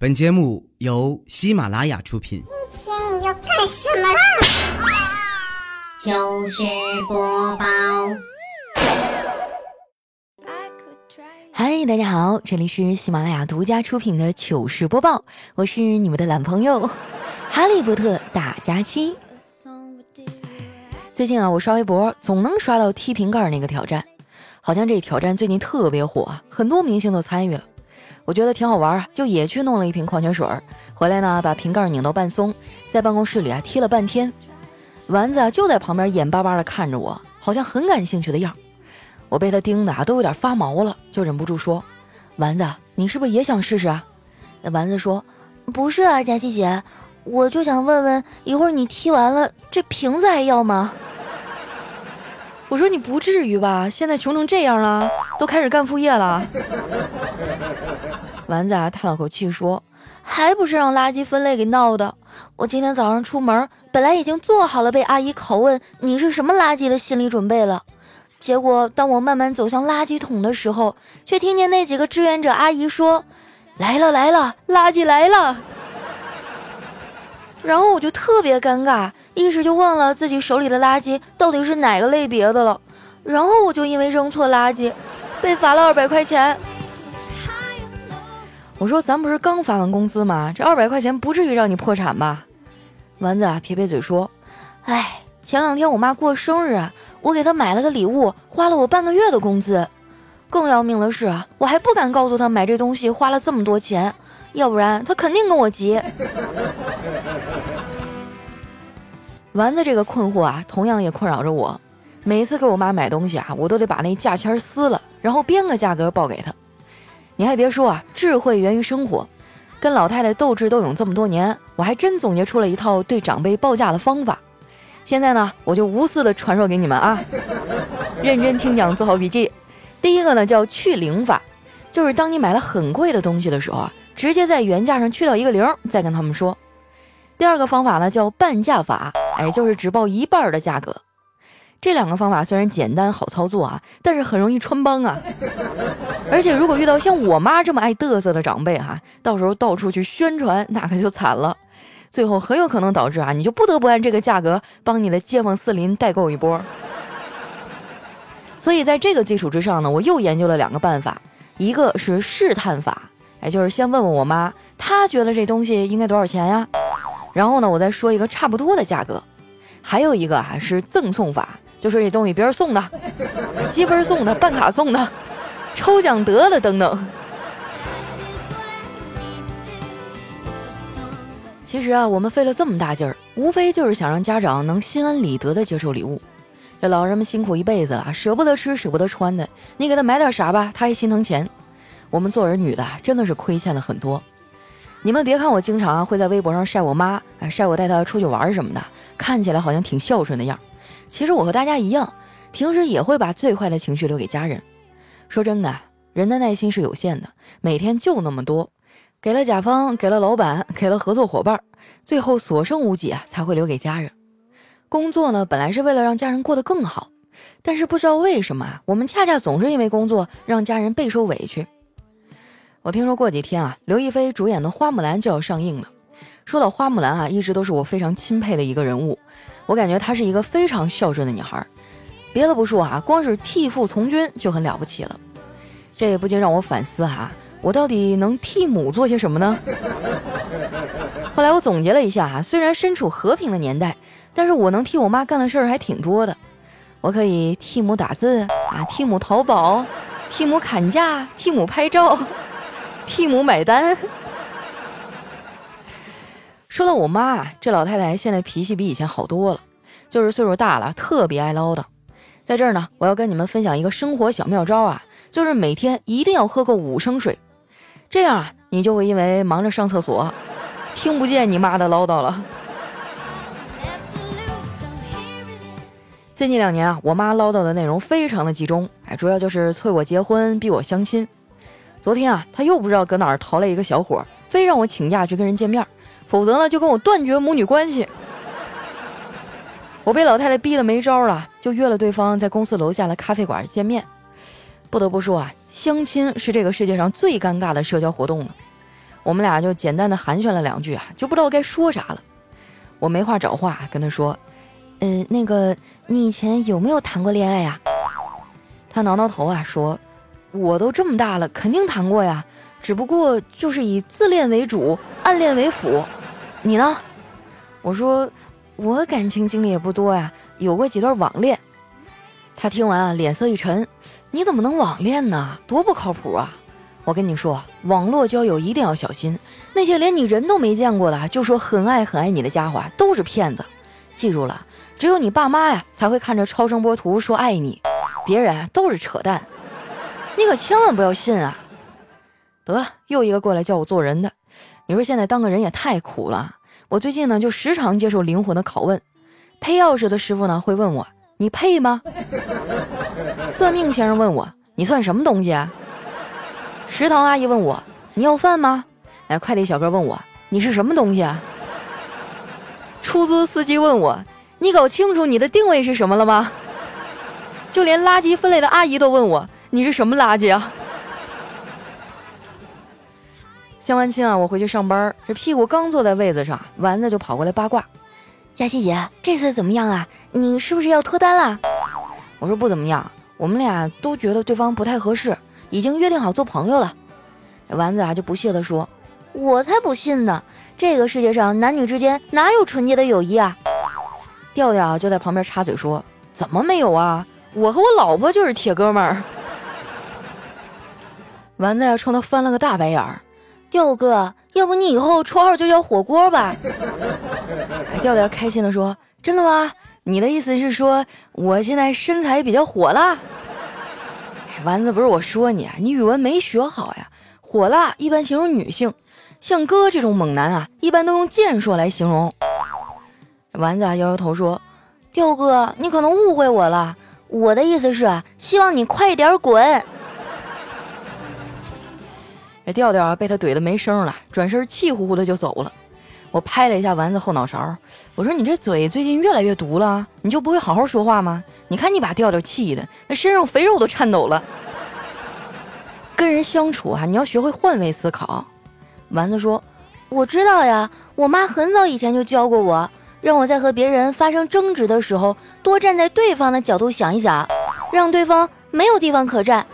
本节目由喜马拉雅出品。今天你要干什么啦？糗事播报。嗨，大家好，这里是喜马拉雅独家出品的糗事播报，我是你们的懒朋友 哈利波特大假期。最近啊，我刷微博总能刷到踢瓶盖那个挑战，好像这挑战最近特别火，很多明星都参与了。我觉得挺好玩啊，就也去弄了一瓶矿泉水儿，回来呢把瓶盖拧到半松，在办公室里啊踢了半天。丸子就在旁边眼巴巴的看着我，好像很感兴趣的样儿。我被他盯的啊都有点发毛了，就忍不住说：“丸子，你是不是也想试试啊？”那丸子说：“不是啊，佳琪姐，我就想问问，一会儿你踢完了这瓶子还要吗？”我说：“你不至于吧？现在穷成这样了，都开始干副业了。”丸子啊，叹了口气说：“还不是让垃圾分类给闹的。我今天早上出门，本来已经做好了被阿姨拷问你是什么垃圾的心理准备了。结果当我慢慢走向垃圾桶的时候，却听见那几个志愿者阿姨说：‘来了来了，垃圾来了。’然后我就特别尴尬，一时就忘了自己手里的垃圾到底是哪个类别的了。然后我就因为扔错垃圾，被罚了二百块钱。”我说咱不是刚发完工资吗？这二百块钱不至于让你破产吧？丸子啊，撇撇嘴说：“哎，前两天我妈过生日，我给她买了个礼物，花了我半个月的工资。更要命的是啊，我还不敢告诉她买这东西花了这么多钱，要不然她肯定跟我急。”丸子这个困惑啊，同样也困扰着我。每次给我妈买东西啊，我都得把那价签撕了，然后编个价格报给她。你还别说啊，智慧源于生活。跟老太太斗智斗勇这么多年，我还真总结出了一套对长辈报价的方法。现在呢，我就无私的传授给你们啊，认真听讲，做好笔记。第一个呢叫去零法，就是当你买了很贵的东西的时候啊，直接在原价上去掉一个零，再跟他们说。第二个方法呢叫半价法，哎，就是只报一半的价格。这两个方法虽然简单好操作啊，但是很容易穿帮啊。而且如果遇到像我妈这么爱嘚瑟的长辈哈，到时候到处去宣传，那可就惨了。最后很有可能导致啊，你就不得不按这个价格帮你的街坊四邻代购一波。所以在这个基础之上呢，我又研究了两个办法，一个是试探法，哎，就是先问问我妈，她觉得这东西应该多少钱呀？然后呢，我再说一个差不多的价格。还有一个啊是赠送法。就是这东西别人送的，积分送的，办卡送的，抽奖得的等等。其实啊，我们费了这么大劲儿，无非就是想让家长能心安理得的接受礼物。这老人们辛苦一辈子了，舍不得吃，舍不得穿的，你给他买点啥吧，他还心疼钱。我们做儿女的真的是亏欠了很多。你们别看我经常会在微博上晒我妈啊，晒我带她出去玩什么的，看起来好像挺孝顺的样。其实我和大家一样，平时也会把最坏的情绪留给家人。说真的，人的耐心是有限的，每天就那么多，给了甲方，给了老板，给了合作伙伴，最后所剩无几啊，才会留给家人。工作呢，本来是为了让家人过得更好，但是不知道为什么啊，我们恰恰总是因为工作让家人备受委屈。我听说过几天啊，刘亦菲主演的《花木兰》就要上映了。说到花木兰啊，一直都是我非常钦佩的一个人物。我感觉她是一个非常孝顺的女孩，别的不说啊，光是替父从军就很了不起了。这也不禁让我反思哈，我到底能替母做些什么呢？后来我总结了一下哈，虽然身处和平的年代，但是我能替我妈干的事儿还挺多的。我可以替母打字啊，替母淘宝，替母砍价，替母拍照，替母买单。说到我妈啊，这老太太现在脾气比以前好多了，就是岁数大了，特别爱唠叨。在这儿呢，我要跟你们分享一个生活小妙招啊，就是每天一定要喝够五升水，这样啊，你就会因为忙着上厕所，听不见你妈的唠叨了。最近两年啊，我妈唠叨的内容非常的集中，哎，主要就是催我结婚，逼我相亲。昨天啊，她又不知道搁哪儿淘了一个小伙，非让我请假去跟人见面。否则呢，就跟我断绝母女关系。我被老太太逼得没招了，就约了对方在公司楼下的咖啡馆见面。不得不说啊，相亲是这个世界上最尴尬的社交活动了。我们俩就简单的寒暄了两句啊，就不知道该说啥了。我没话找话，跟他说：“呃，那个，你以前有没有谈过恋爱呀？”他挠挠头啊，说：“我都这么大了，肯定谈过呀，只不过就是以自恋为主，暗恋为辅。你呢？”我说：“我感情经历也不多呀，有过几段网恋。”他听完啊，脸色一沉：“你怎么能网恋呢？多不靠谱啊！”我跟你说，网络交友一定要小心，那些连你人都没见过的，就说很爱很爱你的家伙都是骗子。记住了，只有你爸妈呀才会看着超声波图说爱你，别人都是扯淡，你可千万不要信啊！得了，又一个过来叫我做人的，你说现在当个人也太苦了。我最近呢就时常接受灵魂的拷问，配钥匙的师傅呢会问我你配吗？算命先生问我你算什么东西啊？食堂阿姨问我：“你要饭吗？”哎，快递小哥问我：“你是什么东西啊？”出租司机问我：“你搞清楚你的定位是什么了吗？”就连垃圾分类的阿姨都问我：“你是什么垃圾啊？”相完亲啊，我回去上班，这屁股刚坐在位子上，丸子就跑过来八卦：“佳琪姐，这次怎么样啊？你是不是要脱单了？”我说：“不怎么样，我们俩都觉得对方不太合适。”已经约定好做朋友了，丸子啊就不屑地说：“我才不信呢！这个世界上男女之间哪有纯洁的友谊啊？”调调就在旁边插嘴说：“怎么没有啊？我和我老婆就是铁哥们儿。”丸子呀冲他翻了个大白眼儿：“调哥，要不你以后绰号就叫火锅吧？”哎调调开心地说：“真的吗？你的意思是说我现在身材比较火辣？”丸子不是我说你啊，你语文没学好呀。火辣一般形容女性，像哥这种猛男啊，一般都用健硕来形容。丸子啊摇摇头说：“调哥，你可能误会我了，我的意思是希望你快点滚。”这调调啊被他怼得没声了，转身气呼呼的就走了。我拍了一下丸子后脑勺，我说：“你这嘴最近越来越毒了，你就不会好好说话吗？你看你把调调气的，那身上肥肉都颤抖了。”跟人相处啊，你要学会换位思考。丸子说：“我知道呀，我妈很早以前就教过我，让我在和别人发生争执的时候，多站在对方的角度想一想，让对方没有地方可站。”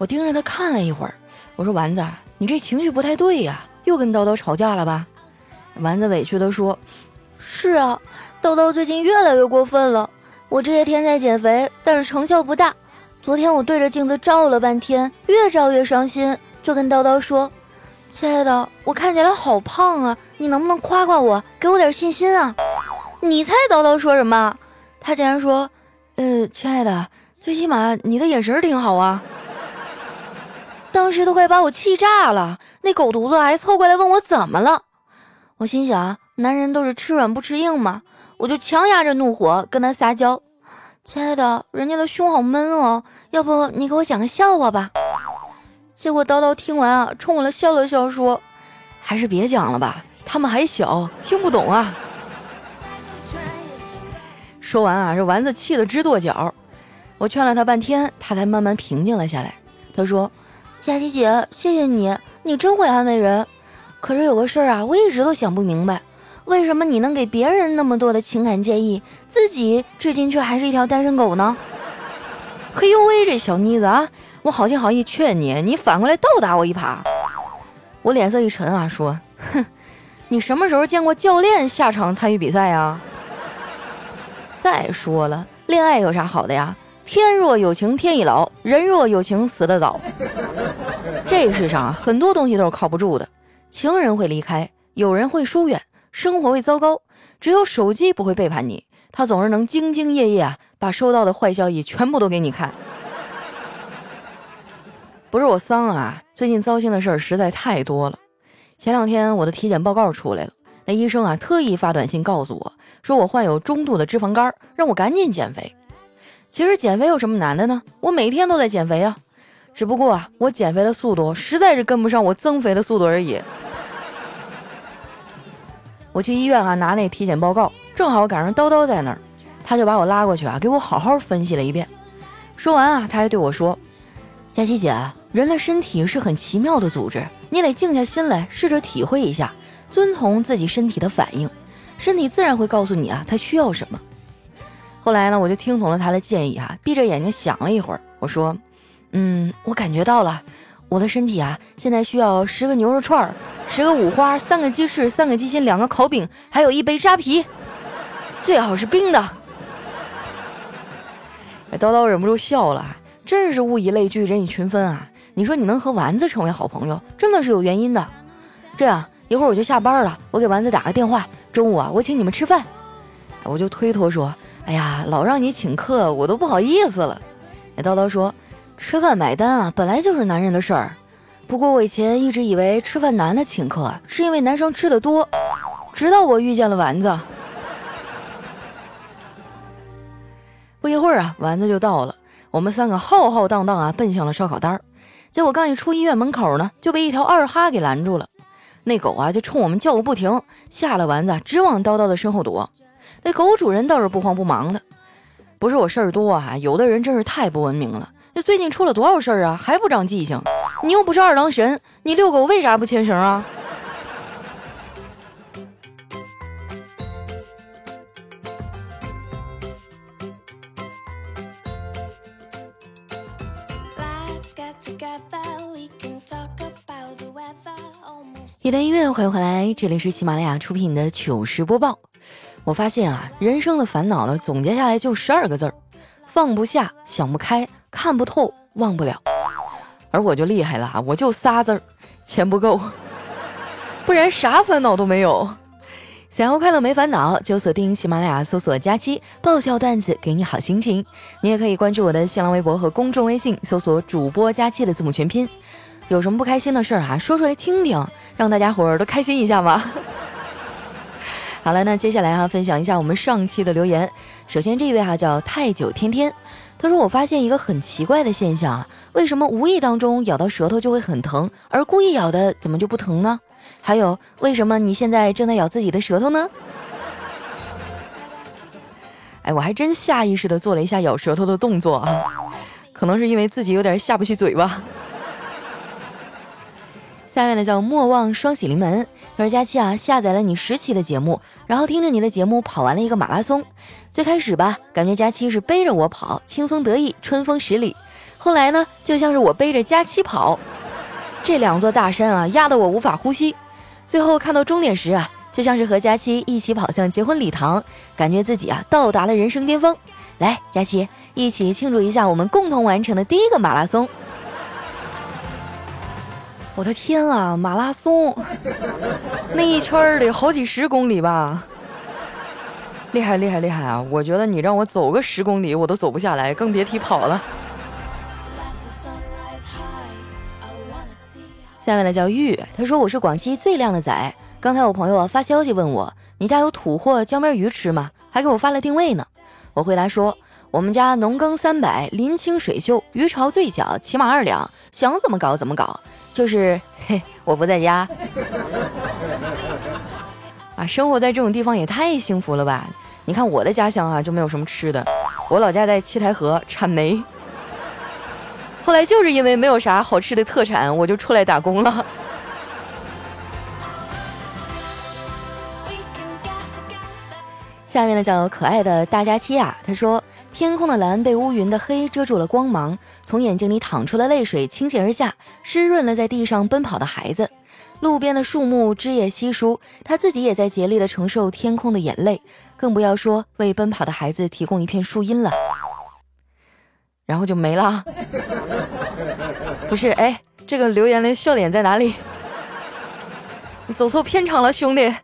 我盯着他看了一会儿，我说：“丸子。”你这情绪不太对呀，又跟叨叨吵架了吧？丸子委屈地说：“是啊，叨叨最近越来越过分了。我这些天在减肥，但是成效不大。昨天我对着镜子照了半天，越照越伤心，就跟叨叨说：‘亲爱的，我看起来好胖啊，你能不能夸夸我，给我点信心啊？’你猜叨叨说什么？他竟然说：‘呃，亲爱的，最起码你的眼神挺好啊。’”当时都快把我气炸了，那狗犊子还凑过来问我怎么了。我心想，男人都是吃软不吃硬嘛，我就强压着怒火跟他撒娇：“亲爱的，人家的胸好闷哦，要不你给我讲个笑话吧？”结果叨叨听完啊，冲我笑了笑，说：“还是别讲了吧，他们还小，听不懂啊。”说完啊，这丸子气得直跺脚。我劝了他半天，他才慢慢平静了下来。他说。佳琪姐，谢谢你，你真会安慰人。可是有个事儿啊，我一直都想不明白，为什么你能给别人那么多的情感建议，自己至今却还是一条单身狗呢？嘿呦喂，这小妮子啊，我好心好意劝你，你反过来倒打我一耙。我脸色一沉啊，说：“哼，你什么时候见过教练下场参与比赛呀？再说了，恋爱有啥好的呀？”天若有情天亦老，人若有情死得早。这世上啊很多东西都是靠不住的，情人会离开，有人会疏远，生活会糟糕，只有手机不会背叛你，它总是能兢兢业业啊，把收到的坏消息全部都给你看。不是我丧啊，最近糟心的事儿实在太多了。前两天我的体检报告出来了，那医生啊特意发短信告诉我，说我患有中度的脂肪肝，让我赶紧减肥。其实减肥有什么难的呢？我每天都在减肥啊，只不过啊，我减肥的速度实在是跟不上我增肥的速度而已。我去医院啊拿那体检报告，正好赶上叨叨在那儿，他就把我拉过去啊，给我好好分析了一遍。说完啊，他还对我说：“佳琪姐，人的身体是很奇妙的组织，你得静下心来，试着体会一下，遵从自己身体的反应，身体自然会告诉你啊，它需要什么。后来呢，我就听从了他的建议啊，闭着眼睛想了一会儿，我说，嗯，我感觉到了，我的身体啊，现在需要十个牛肉串儿，十个五花，三个鸡翅，三个鸡心，两个烤饼，还有一杯扎啤，最好是冰的。叨叨忍不住笑了，真是物以类聚，人以群分啊！你说你能和丸子成为好朋友，真的是有原因的。这样一会儿我就下班了，我给丸子打个电话，中午啊我请你们吃饭。我就推脱说，哎呀，老让你请客，我都不好意思了。哎，叨叨说，吃饭买单啊，本来就是男人的事儿。不过我以前一直以为吃饭男的请客是因为男生吃的多，直到我遇见了丸子。不一会儿啊，丸子就到了。我们三个浩浩荡荡啊，奔向了烧烤摊儿。结果刚一出医院门口呢，就被一条二哈给拦住了。那狗啊，就冲我们叫个不停，吓得丸子直往叨叨的身后躲。那狗主人倒是不慌不忙的。不是我事儿多啊，有的人真是太不文明了。这最近出了多少事儿啊，还不长记性？你又不是二郎神，你遛狗为啥不牵绳啊？一段音乐，欢迎回来，这里是喜马拉雅出品的糗事播报。我发现啊，人生的烦恼呢，总结下来就十二个字儿：放不下、想不开、看不透、忘不了。而我就厉害了啊，我就仨字儿：钱不够，不然啥烦恼都没有。想要快乐没烦恼，就锁定喜马拉雅，搜索“佳期爆笑段子”，给你好心情。你也可以关注我的新浪微博和公众微信，搜索“主播佳期”的字母全拼。有什么不开心的事儿啊，说出来听听，让大家伙儿都开心一下嘛。好了，那接下来哈，分享一下我们上期的留言。首先这一位哈叫太久天天，他说我发现一个很奇怪的现象啊，为什么无意当中咬到舌头就会很疼，而故意咬的怎么就不疼呢？还有，为什么你现在正在咬自己的舌头呢？哎，我还真下意识的做了一下咬舌头的动作啊，可能是因为自己有点下不去嘴吧。下面呢叫莫忘双喜临门，说佳期啊，下载了你十期的节目，然后听着你的节目跑完了一个马拉松。最开始吧，感觉佳期是背着我跑，轻松得意，春风十里。后来呢，就像是我背着佳期跑，这两座大山啊，压得我无法呼吸。最后看到终点时啊，就像是和佳期一起跑向结婚礼堂，感觉自己啊到达了人生巅峰。来，佳期，一起庆祝一下我们共同完成的第一个马拉松。我的天啊，马拉松，那一圈得好几十公里吧？厉害厉害厉害啊！我觉得你让我走个十公里，我都走不下来，更别提跑了。下面的叫玉，他说我是广西最靓的仔。刚才我朋友啊发消息问我，你家有土货江边鱼吃吗？还给我发了定位呢。我回答说，我们家农耕三百，林清水秀，鱼潮最小，起码二两，想怎么搞怎么搞。就是嘿，我不在家。啊，生活在这种地方也太幸福了吧！你看我的家乡啊，就没有什么吃的。我老家在七台河产煤。后来就是因为没有啥好吃的特产，我就出来打工了。下面呢叫可爱的大家期啊，他说：天空的蓝被乌云的黑遮住了光芒，从眼睛里淌出了泪水，倾泻而下，湿润了在地上奔跑的孩子。路边的树木枝叶稀疏，他自己也在竭力的承受天空的眼泪，更不要说为奔跑的孩子提供一片树荫了。然后就没了。不是，哎，这个留言的笑点在哪里？你走错片场了，兄弟。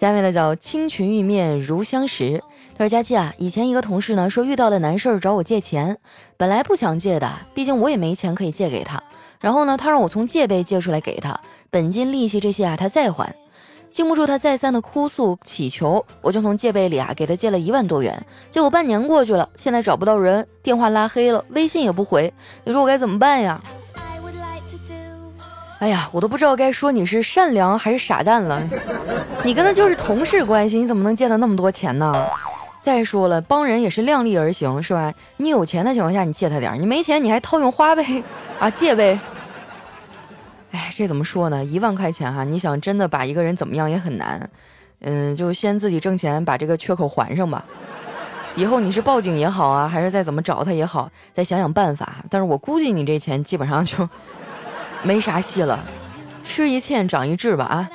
下面的叫青群玉面如相识。他说：“佳期啊，以前一个同事呢说遇到了难事儿找我借钱，本来不想借的，毕竟我也没钱可以借给他。然后呢，他让我从借呗借出来给他，本金利息这些啊他再还。经不住他再三的哭诉乞求，我就从借呗里啊给他借了一万多元。结果半年过去了，现在找不到人，电话拉黑了，微信也不回。你说我该怎么办呀？哎呀，我都不知道该说你是善良还是傻蛋了。你跟他就是同事关系，你怎么能借他那么多钱呢？再说了，帮人也是量力而行，是吧？你有钱的情况下，你借他点儿；你没钱，你还套用花呗 啊，借呗。哎，这怎么说呢？一万块钱哈，你想真的把一个人怎么样也很难。嗯，就先自己挣钱，把这个缺口还上吧。以后你是报警也好啊，还是再怎么找他也好，再想想办法。但是我估计你这钱基本上就没啥戏了，吃一堑长一智吧啊。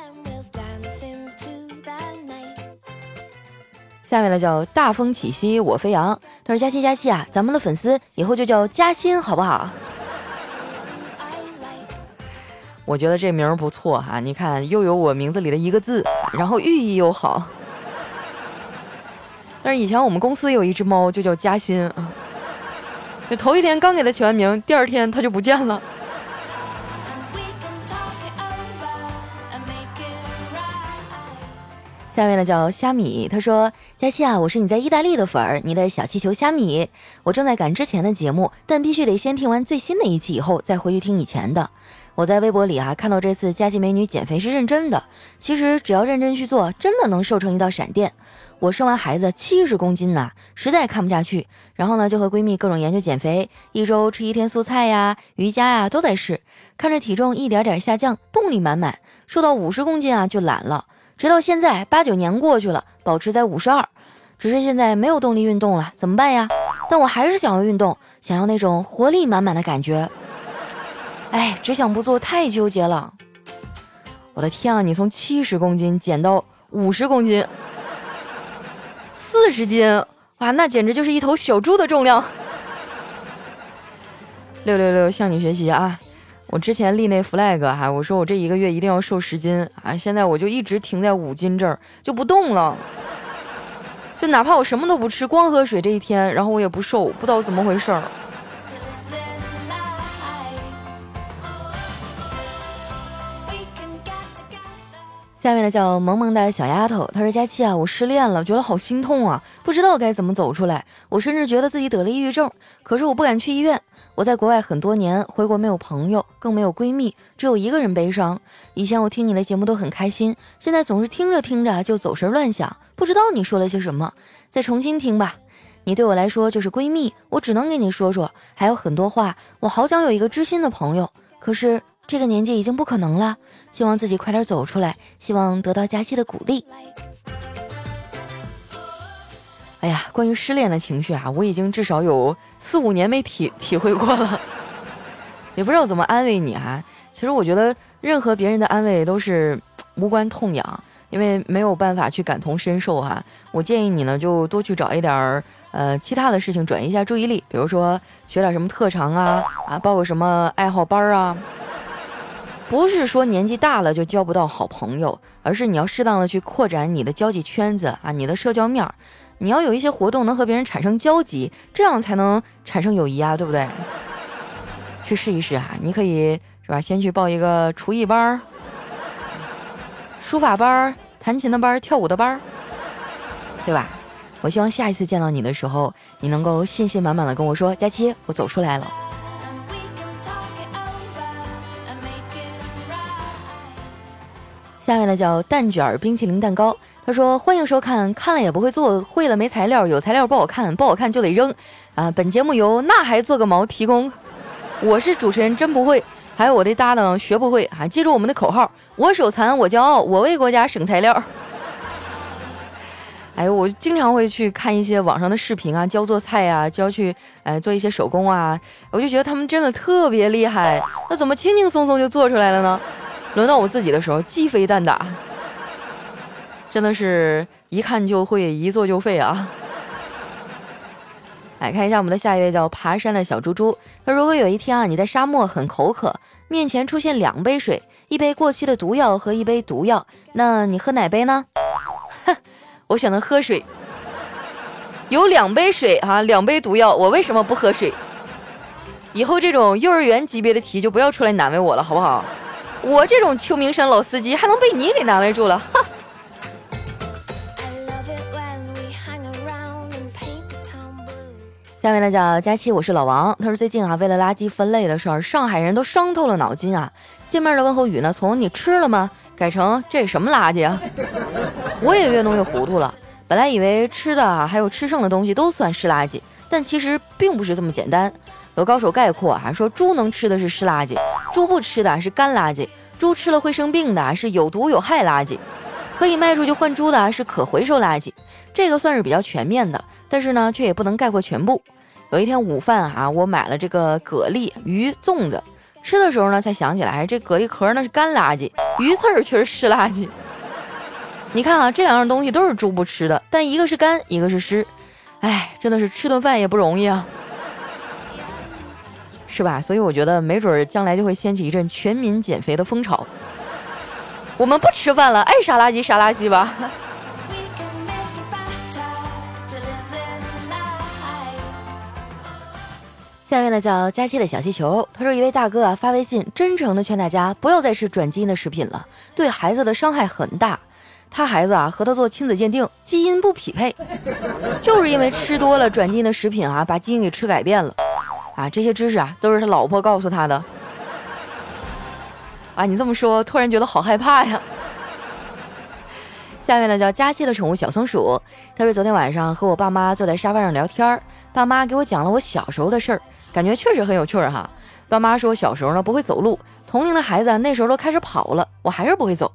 下面呢叫大风起兮我飞扬，他说佳期佳期啊，咱们的粉丝以后就叫嘉欣好不好？我觉得这名不错哈，你看又有我名字里的一个字，然后寓意又好。但是以前我们公司有一只猫，就叫嘉欣啊。就头一天刚给它起完名，第二天它就不见了。下面呢叫虾米，他说：“佳期啊，我是你在意大利的粉儿，你的小气球虾米。我正在赶之前的节目，但必须得先听完最新的一期以后，再回去听以前的。”我在微博里啊看到这次佳琪美女减肥是认真的，其实只要认真去做，真的能瘦成一道闪电。我生完孩子七十公斤呐，实在看不下去，然后呢就和闺蜜各种研究减肥，一周吃一天素菜呀、瑜伽呀都在试，看着体重一点点下降，动力满满，瘦到五十公斤啊就懒了，直到现在八九年过去了，保持在五十二，只是现在没有动力运动了，怎么办呀？但我还是想要运动，想要那种活力满满的感觉。哎，只想不做，太纠结了。我的天啊，你从七十公斤减到五十公斤，四十斤，哇，那简直就是一头小猪的重量。六六六，向你学习啊！我之前立那 flag 哈，我说我这一个月一定要瘦十斤啊，现在我就一直停在五斤这儿，就不动了。就哪怕我什么都不吃，光喝水这一天，然后我也不瘦，不知道怎么回事儿。下面呢叫萌萌的小丫头，她说：“佳期啊，我失恋了，觉得好心痛啊，不知道该怎么走出来。我甚至觉得自己得了抑郁症，可是我不敢去医院。我在国外很多年，回国没有朋友，更没有闺蜜，只有一个人悲伤。以前我听你的节目都很开心，现在总是听着听着就走神乱想，不知道你说了些什么。再重新听吧。你对我来说就是闺蜜，我只能跟你说说，还有很多话，我好想有一个知心的朋友，可是。”这个年纪已经不可能了，希望自己快点走出来，希望得到佳期的鼓励。哎呀，关于失恋的情绪啊，我已经至少有四五年没体 体会过了，也不知道怎么安慰你哈。其实我觉得任何别人的安慰都是无关痛痒，因为没有办法去感同身受哈。我建议你呢，就多去找一点儿呃其他的事情转移一下注意力，比如说学点什么特长啊，啊报个什么爱好班啊。不是说年纪大了就交不到好朋友，而是你要适当的去扩展你的交际圈子啊，你的社交面儿，你要有一些活动能和别人产生交集，这样才能产生友谊啊，对不对？去试一试哈，你可以是吧？先去报一个厨艺班儿、书法班儿、弹琴的班儿、跳舞的班儿，对吧？我希望下一次见到你的时候，你能够信心满满的跟我说：“佳期，我走出来了。”下面呢叫蛋卷冰淇淋蛋糕，他说欢迎收看，看了也不会做，会了没材料，有材料不好看，不好看就得扔啊！本节目由那还做个毛提供，我是主持人真不会，还有我的搭档学不会啊！记住我们的口号，我手残我骄傲，我为国家省材料。哎，我经常会去看一些网上的视频啊，教做菜呀，教去哎做一些手工啊，我就觉得他们真的特别厉害，那怎么轻轻松松就做出来了呢？轮到我自己的时候，鸡飞蛋打，真的是一看就会，一做就废啊！来看一下我们的下一位，叫爬山的小猪猪。他如果有一天啊，你在沙漠很口渴，面前出现两杯水，一杯过期的毒药和一杯毒药，那你喝哪杯呢？我选择喝水。有两杯水啊，两杯毒药，我为什么不喝水？以后这种幼儿园级别的题就不要出来难为我了，好不好？我这种秋名山老司机还能被你给难为住了？下面呢叫佳期，我是老王。他说最近啊，为了垃圾分类的事儿，上海人都伤透了脑筋啊。见面的问候语呢，从你吃了吗改成这什么垃圾啊？我也越弄越糊涂了。本来以为吃的啊，还有吃剩的东西都算湿垃圾，但其实并不是这么简单。有高手概括啊，说猪能吃的是湿垃圾，猪不吃的是干垃圾，猪吃了会生病的是有毒有害垃圾，可以卖出去换猪的是可回收垃圾。这个算是比较全面的，但是呢，却也不能概括全部。有一天午饭啊，我买了这个蛤蜊、鱼、粽子，吃的时候呢，才想起来这蛤蜊壳那是干垃圾，鱼刺儿却是湿垃圾。你看啊，这两样东西都是猪不吃的，但一个是干，一个是湿，哎，真的是吃顿饭也不容易啊，是吧？所以我觉得没准将来就会掀起一阵全民减肥的风潮。我们不吃饭了，爱啥垃圾啥垃圾吧。下面呢叫佳期的小气球，他说一位大哥啊发微信，真诚的劝大家不要再吃转基因的食品了，对孩子的伤害很大。他孩子啊和他做亲子鉴定，基因不匹配，就是因为吃多了转基因的食品啊，把基因给吃改变了。啊，这些知识啊都是他老婆告诉他的。啊，你这么说，突然觉得好害怕呀。下面呢叫佳期的宠物小松鼠，他说昨天晚上和我爸妈坐在沙发上聊天儿，爸妈给我讲了我小时候的事儿，感觉确实很有趣儿哈。爸妈说我小时候呢不会走路，同龄的孩子那时候都开始跑了，我还是不会走。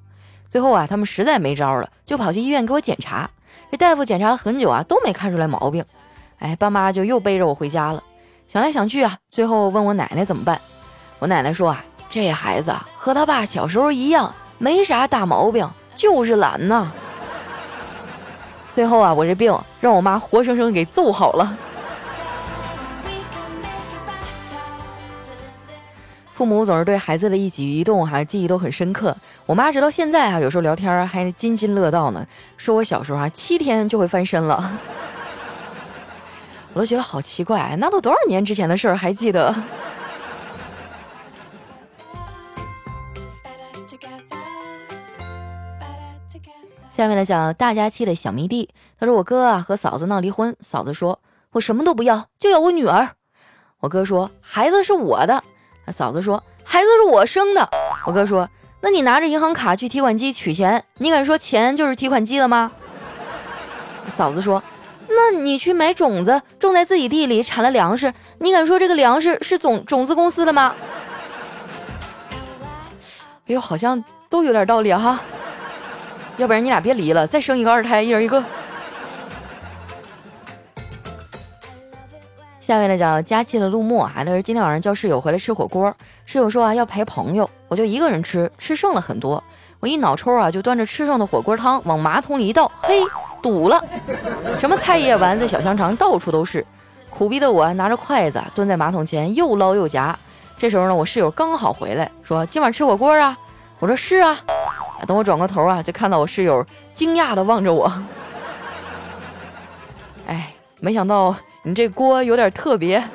最后啊，他们实在没招了，就跑去医院给我检查。这大夫检查了很久啊，都没看出来毛病。哎，爸妈就又背着我回家了。想来想去啊，最后问我奶奶怎么办。我奶奶说啊，这孩子和他爸小时候一样，没啥大毛病。就是懒呐。最后啊，我这病让我妈活生生给揍好了。父母总是对孩子的一举一动哈记忆都很深刻。我妈直到现在啊，有时候聊天还津津乐道呢，说我小时候啊七天就会翻身了。我都觉得好奇怪，那都多少年之前的事儿还记得？下面来讲大家期的小迷弟。他说：“我哥啊和嫂子闹离婚，嫂子说我什么都不要，就要我女儿。我哥说孩子是我的，嫂子说孩子是我生的。我哥说那你拿着银行卡去提款机取钱，你敢说钱就是提款机了吗？嫂子说那你去买种子种在自己地里产了粮食，你敢说这个粮食是种种子公司的吗？哎呦，好像都有点道理哈。”要不然你俩别离了，再生一个二胎，一人一个。下面呢叫佳期的陆墨啊，他说今天晚上叫室友回来吃火锅，室友说啊要陪朋友，我就一个人吃，吃剩了很多，我一脑抽啊就端着吃剩的火锅汤往马桶里一倒，嘿，堵了，什么菜叶丸子、小香肠到处都是，苦逼的我拿着筷子蹲在马桶前又捞又夹。这时候呢，我室友刚好回来，说今晚吃火锅啊，我说是啊。等我转过头啊，就看到我室友惊讶的望着我。哎，没想到你这锅有点特别。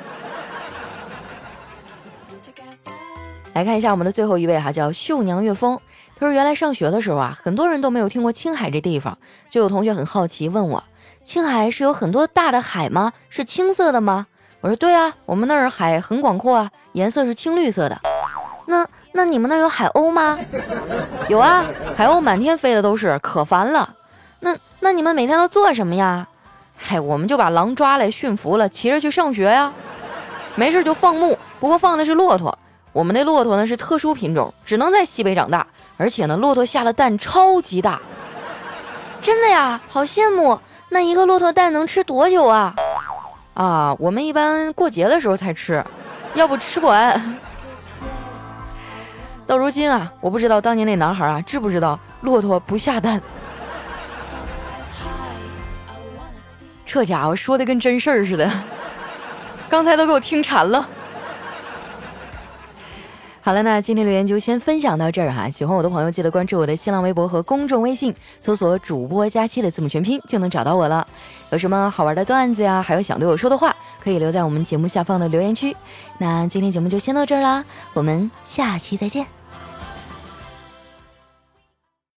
来看一下我们的最后一位哈，叫绣娘岳风。他说原来上学的时候啊，很多人都没有听过青海这地方，就有同学很好奇问我，青海是有很多大的海吗？是青色的吗？我说对啊，我们那儿海很广阔啊，颜色是青绿色的。那那你们那儿有海鸥吗？有啊，海鸥满天飞的都是，可烦了。那那你们每天都做什么呀？嗨，我们就把狼抓来驯服了，骑着去上学呀。没事就放牧，不过放的是骆驼。我们那骆驼呢是特殊品种，只能在西北长大，而且呢骆驼下的蛋超级大。真的呀，好羡慕。那一个骆驼蛋能吃多久啊？啊，我们一般过节的时候才吃，要不吃不完。到如今啊，我不知道当年那男孩啊知不知道骆驼不下蛋。这家伙说的跟真事儿似的，刚才都给我听馋了。好了，那今天留言就先分享到这儿哈。喜欢我的朋友记得关注我的新浪微博和公众微信，搜索“主播佳期”的字母全拼就能找到我了。有什么好玩的段子呀，还有想对我说的话，可以留在我们节目下方的留言区。那今天节目就先到这儿啦，我们下期再见。